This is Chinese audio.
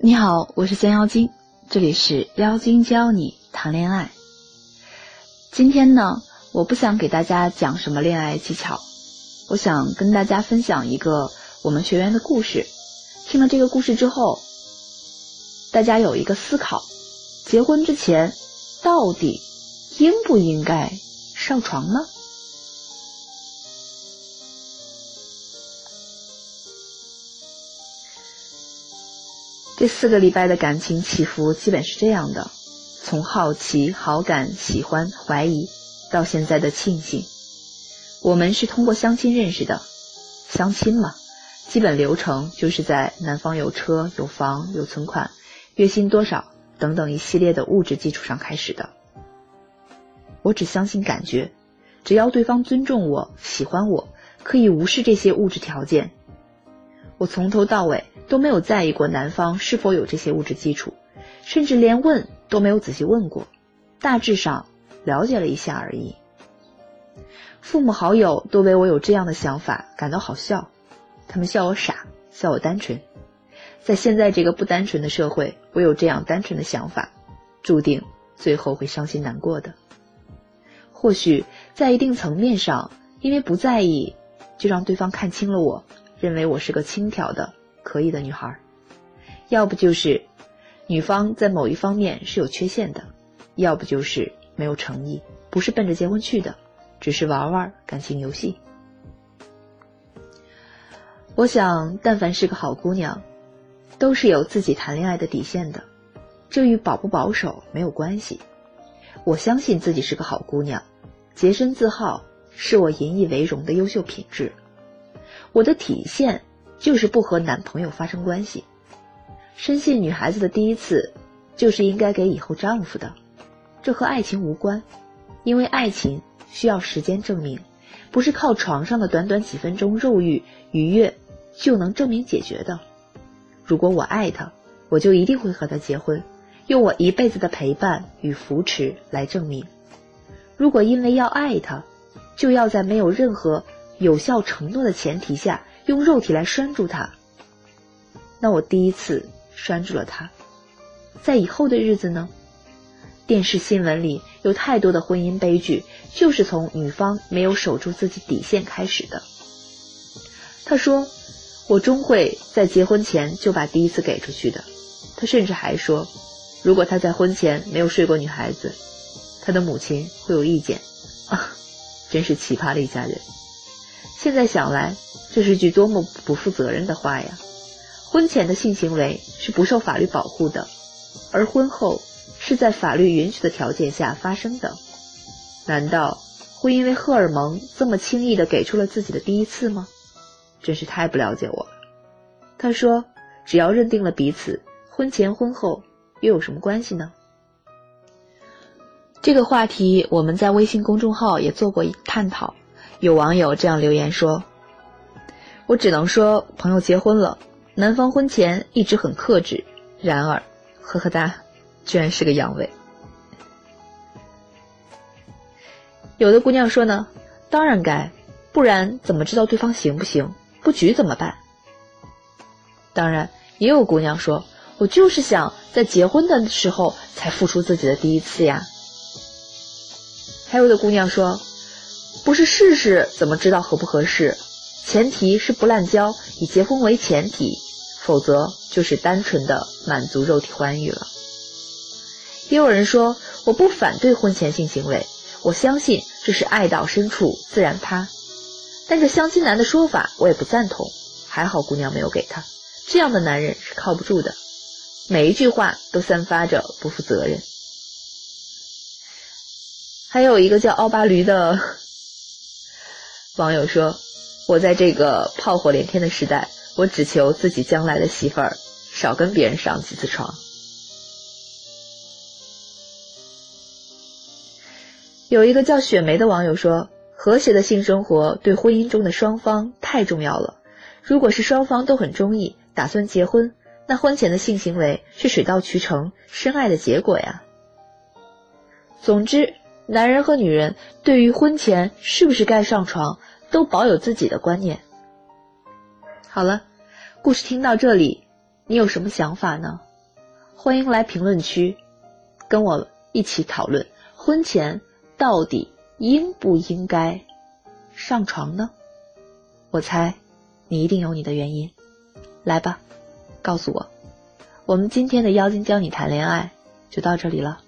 你好，我是三妖精，这里是妖精教你谈恋爱。今天呢，我不想给大家讲什么恋爱技巧，我想跟大家分享一个我们学员的故事。听了这个故事之后，大家有一个思考：结婚之前到底应不应该上床呢？这四个礼拜的感情起伏基本是这样的：从好奇、好感、喜欢、怀疑，到现在的庆幸。我们是通过相亲认识的，相亲嘛，基本流程就是在男方有车、有房、有存款、月薪多少等等一系列的物质基础上开始的。我只相信感觉，只要对方尊重我、喜欢我，可以无视这些物质条件。我从头到尾都没有在意过男方是否有这些物质基础，甚至连问都没有仔细问过，大致上了解了一下而已。父母好友都为我有这样的想法感到好笑，他们笑我傻，笑我单纯。在现在这个不单纯的社会，我有这样单纯的想法，注定最后会伤心难过的。或许在一定层面上，因为不在意，就让对方看清了我。认为我是个轻佻的、可以的女孩，要不就是女方在某一方面是有缺陷的，要不就是没有诚意，不是奔着结婚去的，只是玩玩感情游戏。我想，但凡是个好姑娘，都是有自己谈恋爱的底线的，这与保不保守没有关系。我相信自己是个好姑娘，洁身自好是我引以为荣的优秀品质。我的体现就是不和男朋友发生关系，深信女孩子的第一次就是应该给以后丈夫的，这和爱情无关，因为爱情需要时间证明，不是靠床上的短短几分钟肉欲愉悦就能证明解决的。如果我爱他，我就一定会和他结婚，用我一辈子的陪伴与扶持来证明。如果因为要爱他，就要在没有任何。有效承诺的前提下，用肉体来拴住他。那我第一次拴住了他，在以后的日子呢？电视新闻里有太多的婚姻悲剧，就是从女方没有守住自己底线开始的。他说：“我终会在结婚前就把第一次给出去的。”他甚至还说：“如果他在婚前没有睡过女孩子，他的母亲会有意见。”啊，真是奇葩的一家人。现在想来，这是句多么不负责任的话呀！婚前的性行为是不受法律保护的，而婚后是在法律允许的条件下发生的。难道会因为荷尔蒙这么轻易的给出了自己的第一次吗？真是太不了解我了。他说：“只要认定了彼此，婚前婚后又有什么关系呢？”这个话题我们在微信公众号也做过探讨。有网友这样留言说：“我只能说，朋友结婚了，男方婚前一直很克制，然而，呵呵哒，居然是个阳痿。”有的姑娘说呢：“当然该，不然怎么知道对方行不行？不举怎么办？”当然，也有姑娘说：“我就是想在结婚的时候才付出自己的第一次呀。”还有的姑娘说。不是试试怎么知道合不合适？前提是不滥交，以结婚为前提，否则就是单纯的满足肉体欢愉了。也有人说，我不反对婚前性行为，我相信这是爱到深处自然塌。但这相亲男的说法我也不赞同。还好姑娘没有给他，这样的男人是靠不住的，每一句话都散发着不负责任。还有一个叫奥巴驴的。网友说：“我在这个炮火连天的时代，我只求自己将来的媳妇儿少跟别人上几次床。”有一个叫雪梅的网友说：“和谐的性生活对婚姻中的双方太重要了。如果是双方都很中意，打算结婚，那婚前的性行为是水到渠成、深爱的结果呀。”总之。男人和女人对于婚前是不是该上床，都保有自己的观念。好了，故事听到这里，你有什么想法呢？欢迎来评论区跟我一起讨论，婚前到底应不应该上床呢？我猜你一定有你的原因，来吧，告诉我。我们今天的妖精教你谈恋爱就到这里了。